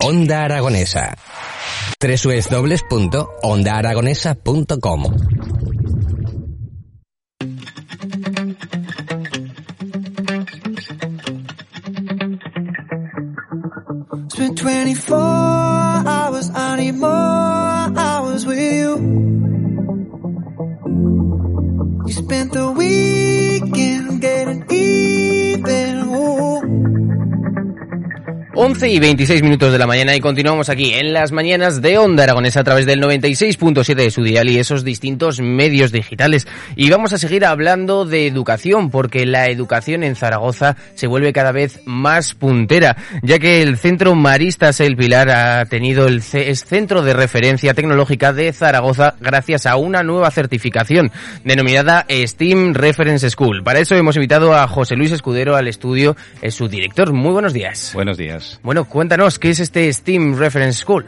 Onda Aragonesa. www.ondaaragonesa.com Spent 24 hours, I need more hours with you. You spent the weekend 11 y 26 minutos de la mañana y continuamos aquí en las mañanas de Onda Aragonesa a través del 96.7 de su dial y esos distintos medios digitales. Y vamos a seguir hablando de educación porque la educación en Zaragoza se vuelve cada vez más puntera, ya que el Centro Maristas El Pilar ha tenido el es Centro de Referencia Tecnológica de Zaragoza gracias a una nueva certificación denominada STEAM Reference School. Para eso hemos invitado a José Luis Escudero al estudio, es su director. Muy buenos días. Buenos días. Bueno, cuéntanos, ¿qué es este STEAM Reference School?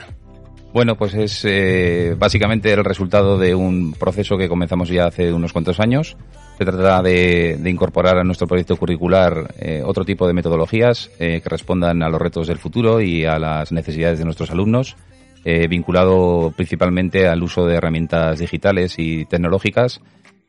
Bueno, pues es eh, básicamente el resultado de un proceso que comenzamos ya hace unos cuantos años. Se trata de, incorporar a nuestro proyecto curricular eh, otro tipo de metodologías eh, que respondan a los retos del futuro y a las necesidades de nuestros alumnos, vinculado principalmente al uso de herramientas digitales y tecnológicas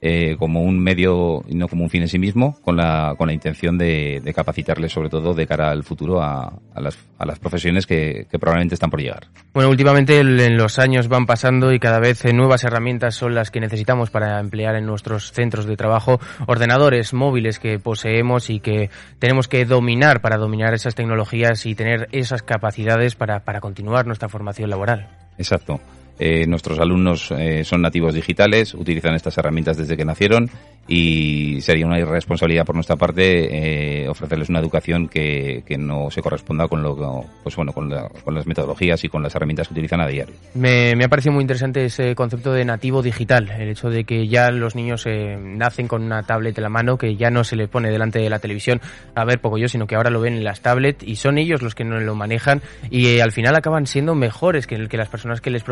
eh, como un medio y no como un fin en sí mismo, con la, con la intención de, de capacitarles sobre todo de cara al futuro a, a, las, a las profesiones que, que probablemente están por llegar. Bueno, últimamente en los años van pasando y cada vez eh, nuevas herramientas son las que necesitamos para emplear en nuestros centros de trabajo, ordenadores móviles que poseemos y que tenemos que dominar para dominar esas tecnologías y tener esas capacidades para, para continuar nuestra formación laboral. Exacto. Eh, nuestros alumnos eh, son nativos digitales, utilizan estas herramientas desde que nacieron y sería una irresponsabilidad por nuestra parte eh, ofrecerles una educación que, que no se corresponda con lo pues bueno con, la- con las metodologías y con las herramientas que utilizan a diario. Me, me ha parecido muy interesante ese concepto de nativo digital, el hecho de que ya los niños eh, nacen con una tablet en la mano, que ya no se les pone delante de la televisión a ver poco yo, sino que ahora lo ven en las tablets y son ellos los que no lo manejan y eh, al final acaban siendo mejores que, que las personas que les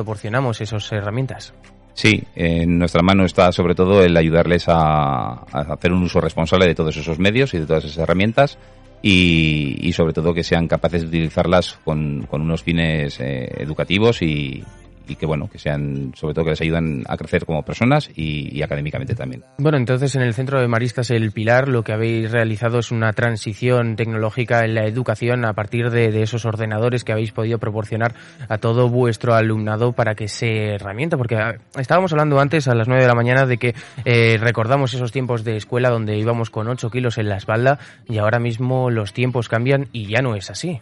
esas herramientas. Sí, en nuestra mano está sobre todo el ayudarles a, hacer un uso responsable de todos esos medios y de todas esas herramientas y, sobre todo que sean capaces de utilizarlas con, con unos fines eh, educativos y, y que bueno que sean sobre todo que les ayudan a crecer como personas y, y académicamente también. Bueno, entonces en el Centro de Maristas El Pilar lo que habéis realizado es una transición tecnológica en la educación a partir de, de esos ordenadores que habéis podido proporcionar a todo vuestro alumnado para que se herramienta, porque estábamos hablando antes a las 9 de la mañana de que eh, recordamos esos tiempos de escuela donde íbamos con 8 kilos en la espalda y ahora mismo los tiempos cambian y ya no es así.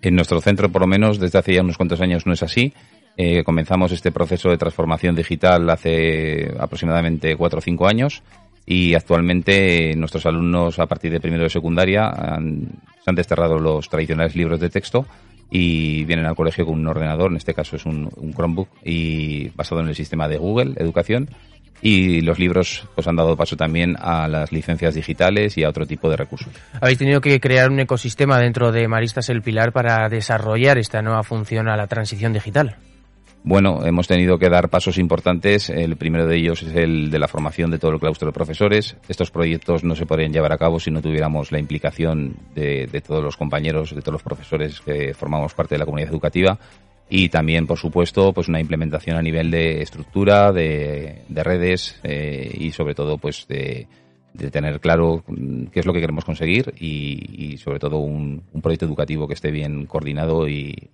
En nuestro centro, por lo menos, desde hace ya unos cuantos años no es así. Eh, comenzamos este proceso de transformación digital hace aproximadamente cuatro o cinco años y actualmente eh, nuestros alumnos a partir de primero de secundaria han- se han desterrado los tradicionales libros de texto y vienen al colegio con un ordenador, en este caso es un, Chromebook y basado en el sistema de Google Educación y los libros pues han dado paso también a las licencias digitales y a otro tipo de recursos. Habéis tenido que crear un ecosistema dentro de Maristas El Pilar para desarrollar esta nueva función a la transición digital. Bueno, hemos tenido que dar pasos importantes. El primero de ellos es el de la formación de todo el claustro de profesores. Estos proyectos no se podrían llevar a cabo si no tuviéramos la implicación de, de todos los compañeros, de todos los profesores que formamos parte de la comunidad educativa. Y también, por supuesto, pues una implementación a nivel de estructura, de, de redes eh, y sobre todo, pues de, tener claro qué es lo que queremos conseguir y, y sobre todo un, un proyecto educativo que esté bien coordinado y,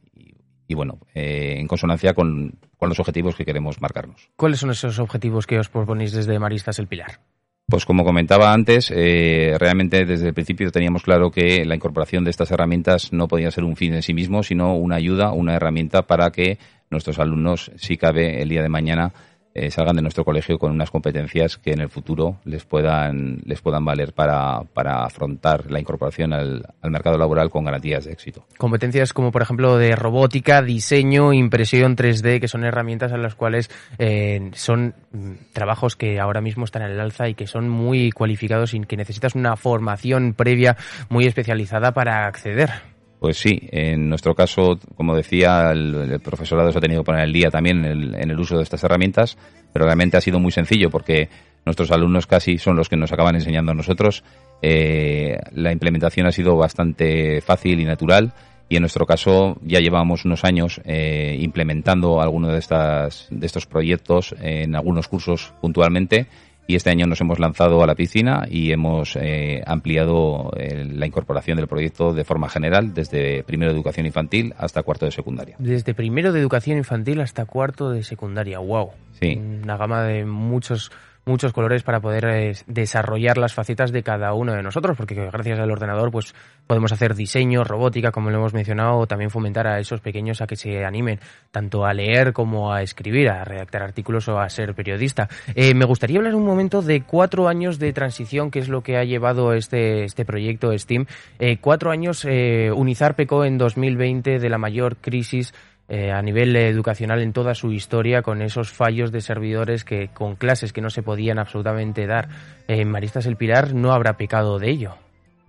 y- bueno, eh, en consonancia con, con los objetivos que queremos marcarnos. ¿Cuáles son esos objetivos que os proponéis desde Maristas El Pilar? Pues como comentaba antes, eh, realmente desde el principio teníamos claro que la incorporación de estas herramientas no podía ser un fin en sí mismo, sino una ayuda, una herramienta para que nuestros alumnos, si cabe, el día de mañana eh, salgan de nuestro colegio con unas competencias que en el futuro les puedan, les puedan valer para, para afrontar la incorporación al, al mercado laboral con garantías de éxito. Competencias como, por ejemplo, de robótica, diseño, impresión 3D, que son herramientas en las cuales eh, son mm, trabajos que ahora mismo están en el alza y que son muy cualificados y que necesitas una formación previa muy especializada para acceder. Pues sí, en nuestro caso, como decía, el, profesorado se ha tenido que poner el día también en el, en el, uso de estas herramientas, pero realmente ha sido muy sencillo porque nuestros alumnos casi son los que nos acaban enseñando a nosotros. Eh, la implementación ha sido bastante fácil y natural y en nuestro caso ya llevamos unos años eh, implementando algunos de, de estos proyectos en algunos cursos puntualmente y este año nos hemos lanzado a la piscina y hemos eh, ampliado eh, la incorporación del proyecto de forma general desde primero de educación infantil hasta cuarto de secundaria. Desde primero de educación infantil hasta cuarto de secundaria, wow. Sí. Una gama de muchos muchos colores para poder eh, desarrollar las facetas de cada uno de nosotros, porque gracias al ordenador pues podemos hacer diseño, robótica, como lo hemos mencionado, o también fomentar a esos pequeños a que se animen tanto a leer como a escribir, a redactar artículos o a ser periodista. Eh, me gustaría hablar un momento de cuatro años de transición, que es lo que ha llevado este, este proyecto STEAM. Eh, cuatro años, eh, Unizar pecó en 2020 de la mayor crisis eh, a nivel educacional en toda su historia con esos fallos de servidores que con clases que no se podían absolutamente dar. Eh, Maristas El Pilar no habrá pecado de ello.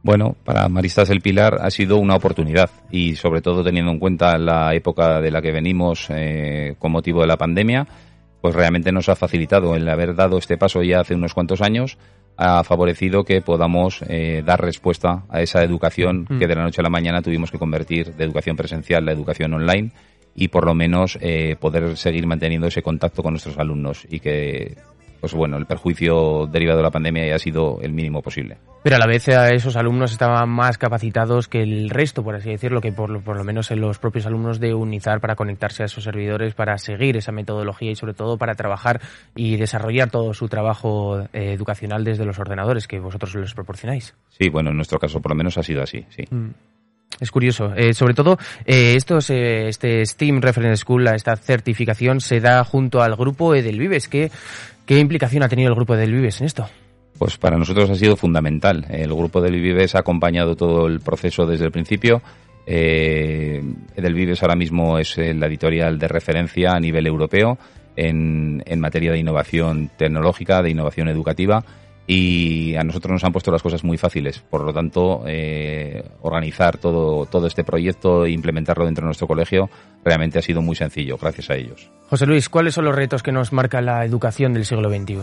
Bueno, para Maristas El Pilar ha sido una oportunidad y sobre todo teniendo en cuenta la época de la que venimos eh, con motivo de la pandemia, pues realmente nos ha facilitado el haber dado este paso ya hace unos cuantos años ha favorecido que podamos eh, dar respuesta a esa educación mm. que de la noche a la mañana tuvimos que convertir de educación presencial a educación online y por lo menos eh, poder seguir manteniendo ese contacto con nuestros alumnos y que pues bueno, el perjuicio derivado de la pandemia haya sido el mínimo posible. Pero a la vez a esos alumnos estaban más capacitados que el resto, por así decirlo, que por, por lo menos en los propios alumnos de Unizar para conectarse a esos servidores, para seguir esa metodología y sobre todo para trabajar y desarrollar todo su trabajo eh, educacional desde los ordenadores que vosotros les proporcionáis. Sí, bueno, en nuestro caso por lo menos ha sido así, sí. Mm. Es curioso. Eh, sobre todo, eh, eh, este Steam Reference School, esta certificación, se da junto al grupo Edelvives. ¿Qué, ¿Qué implicación ha tenido el grupo Edelvives en esto? Pues para nosotros ha sido fundamental. El grupo Edelvives ha acompañado todo el proceso desde el principio. Eh, Edelvives ahora mismo es la editorial de referencia a nivel europeo en, en materia de innovación tecnológica, de innovación educativa y a nosotros nos han puesto las cosas muy fáciles. Por lo tanto, eh, organizar todo, todo este proyecto e implementarlo dentro de nuestro colegio realmente ha sido muy sencillo, gracias a ellos. José Luis, ¿cuáles son los retos que nos marca la educación del siglo XXI?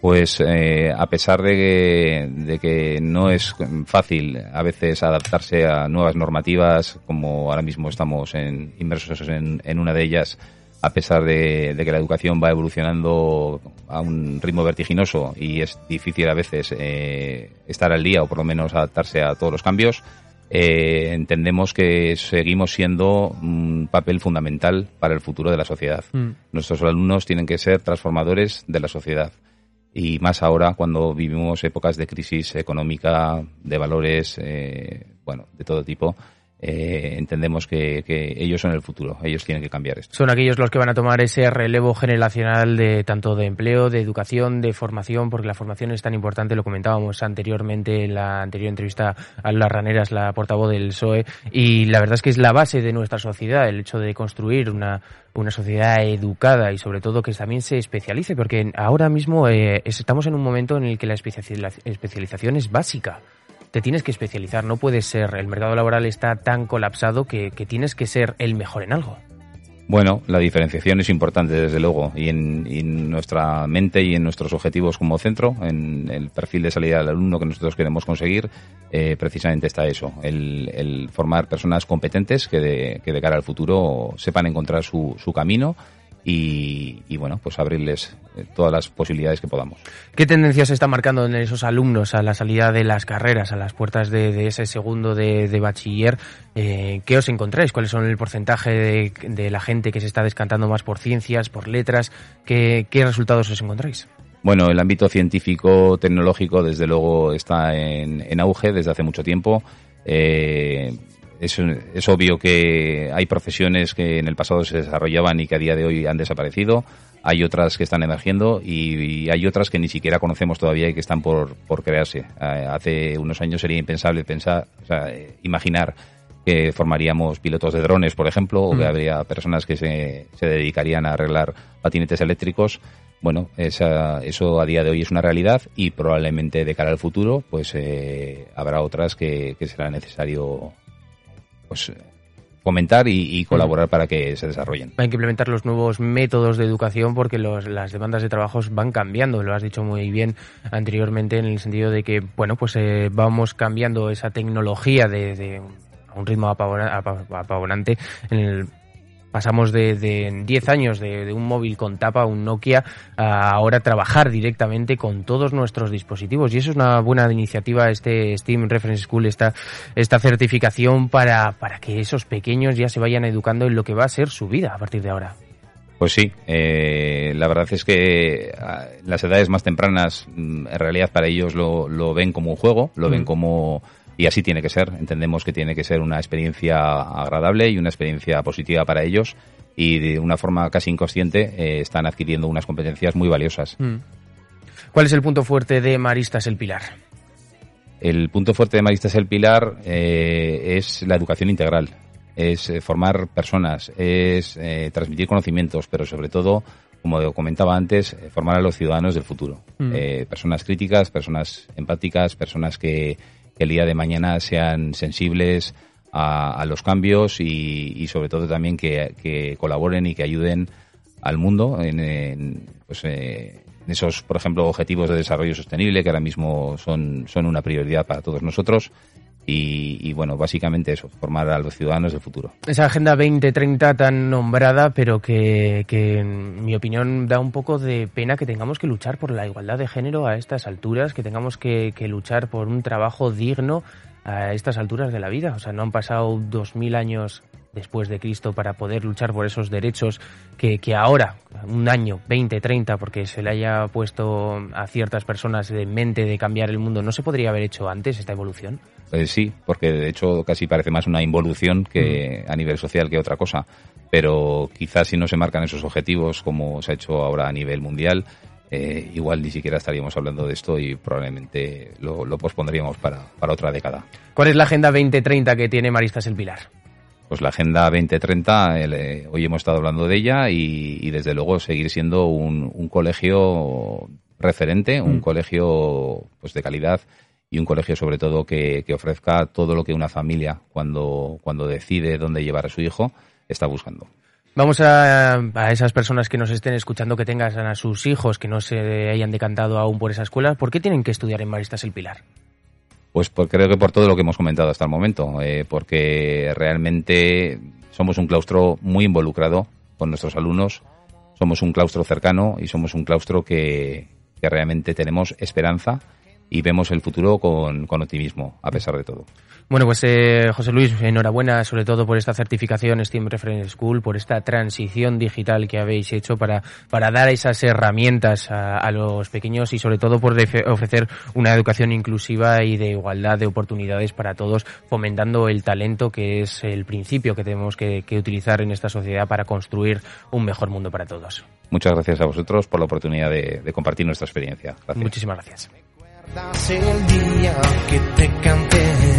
Pues eh, a pesar de que, de que no es fácil a veces adaptarse a nuevas normativas, como ahora mismo estamos en, inmersos en, en una de ellas, a pesar de, de, que la educación va evolucionando a un ritmo vertiginoso y es difícil a veces eh, estar al día o por lo menos adaptarse a todos los cambios, eh, entendemos que seguimos siendo un papel fundamental para el futuro de la sociedad. Mm. Nuestros alumnos tienen que ser transformadores de la sociedad y más ahora cuando vivimos épocas de crisis económica, de valores, eh, bueno, de todo tipo eh, entendemos que, ellos son el futuro, ellos tienen que cambiar esto. Son aquellos los que van a tomar ese relevo generacional de tanto de empleo, de educación, de formación, porque la formación es tan importante, lo comentábamos anteriormente en la anterior entrevista a las raneras, la portavoz del PSOE, y la verdad es que es la base de nuestra sociedad, el hecho de construir una, una sociedad educada y sobre todo que también se especialice, porque ahora mismo eh, estamos en un momento en el que la especialización es básica te tienes que especializar, no puedes ser, el mercado laboral está tan colapsado que, que tienes que ser el mejor en algo. Bueno, la diferenciación es importante, desde luego, y en, en, nuestra mente y en nuestros objetivos como centro, en el perfil de salida del alumno que nosotros queremos conseguir, eh, precisamente está eso, el, el, formar personas competentes que de, que de cara al futuro sepan encontrar su, su camino y, y, bueno, pues abrirles eh, todas las posibilidades que podamos. ¿Qué tendencias se está marcando en esos alumnos a la salida de las carreras, a las puertas de, de ese segundo de, de bachiller? Eh, ¿Qué os encontráis? ¿Cuáles son el porcentaje de, de, la gente que se está descantando más por ciencias, por letras? ¿Qué, qué resultados os encontráis? Bueno, el ámbito científico, tecnológico, desde luego está en, en auge desde hace mucho tiempo. Eh, es, es obvio que hay profesiones que en el pasado se desarrollaban y que a día de hoy han desaparecido. Hay otras que están emergiendo y, y hay otras que ni siquiera conocemos todavía y que están por, por crearse. Eh, hace unos años sería impensable pensar, o sea, eh, imaginar que formaríamos pilotos de drones, por ejemplo, o que Mm. habría personas que se, se dedicarían a arreglar patinetes eléctricos. Bueno, esa- eso a día de hoy es una realidad y probablemente de cara al futuro, pues eh, habrá otras que, que será necesario pues fomentar y, y colaborar para que se desarrollen. Hay que implementar los nuevos métodos de educación porque los- las demandas de trabajos van cambiando. Lo has dicho muy bien anteriormente en el sentido de que, bueno, pues eh, vamos cambiando esa tecnología de, de a un ritmo apavora- apa- apavorante. En el- pasamos de, de 10 años de, de un móvil con tapa, un Nokia, a ahora trabajar directamente con todos nuestros dispositivos. Y eso es una buena iniciativa, este Steam Reference School, esta, esta certificación para, para que esos pequeños ya se vayan educando en lo que va a ser su vida a partir de ahora. Pues sí, eh, la verdad es que ah, las edades más tempranas, mm, en realidad para ellos lo, lo ven como un juego, lo ven Mm. como... Y así tiene que ser, entendemos que tiene que ser una experiencia agradable y una experiencia positiva para ellos y de una forma casi inconsciente eh, están adquiriendo unas competencias muy valiosas. Mm. ¿Cuál es el punto fuerte de Maristas El Pilar? El punto fuerte de Maristas El Pilar eh, es la educación integral, es eh, formar personas, es eh, transmitir conocimientos, pero sobre todo, como comentaba antes, formar a los ciudadanos del futuro. Mm. Personas críticas, personas empáticas, personas que, que el día de mañana sean sensibles a, los cambios y, sobre todo también que, colaboren y que ayuden al mundo en, pues, eh, esos, por ejemplo, objetivos de desarrollo sostenible que ahora mismo son, son una prioridad para todos nosotros. Y, y, bueno, básicamente eso, formar a los ciudadanos del futuro. Esa Agenda 2030 tan nombrada, pero que, que en mi opinión da un poco de pena que tengamos que luchar por la igualdad de género a estas alturas, que tengamos que, que luchar por un trabajo digno a estas alturas de la vida. O sea, no han pasado dos mil años después de Cristo para poder luchar por esos derechos que, que ahora, un año, 20, 30, porque se le haya puesto a ciertas personas de mente de cambiar el mundo, ¿no se podría haber hecho antes esta evolución? Eh, sí, porque de hecho casi parece más una involución que a nivel social que otra cosa. Pero quizás si no se marcan esos objetivos como se ha hecho ahora a nivel mundial, eh, igual ni siquiera estaríamos hablando de esto y probablemente lo, lo pospondríamos para, para otra década. ¿Cuál es la Agenda 2030 que tiene Maristas El Pilar? Pues la Agenda 2030, el, eh, hoy hemos estado hablando de ella y, y desde luego seguir siendo un, un colegio referente, un Mm. colegio pues de calidad y un colegio sobre todo que, que ofrezca todo lo que una familia cuando, cuando decide dónde llevar a su hijo está buscando. Vamos a, a esas personas que nos estén escuchando, que tengan a sus hijos, que no se hayan decantado aún por esa escuela, ¿por qué tienen que estudiar en Maristas El Pilar? Pues por- creo que por todo lo que hemos comentado hasta el momento, eh, porque realmente somos un claustro muy involucrado con nuestros alumnos, somos un claustro cercano y somos un claustro que, que realmente tenemos esperanza y vemos el futuro con, con optimismo, a pesar de todo. Bueno, pues eh, José Luis, enhorabuena sobre todo por esta certificación Steam Reference School, por esta transición digital que habéis hecho para, para dar esas herramientas a, a los pequeños y sobre todo por ofrecer una educación inclusiva y de igualdad de oportunidades para todos, fomentando el talento que es el principio que tenemos que, que utilizar en esta sociedad para construir un mejor mundo para todos. Muchas gracias a vosotros por la oportunidad de, de compartir nuestra experiencia. Gracias. Muchísimas gracias. ¿Recuerdas el día que te canté?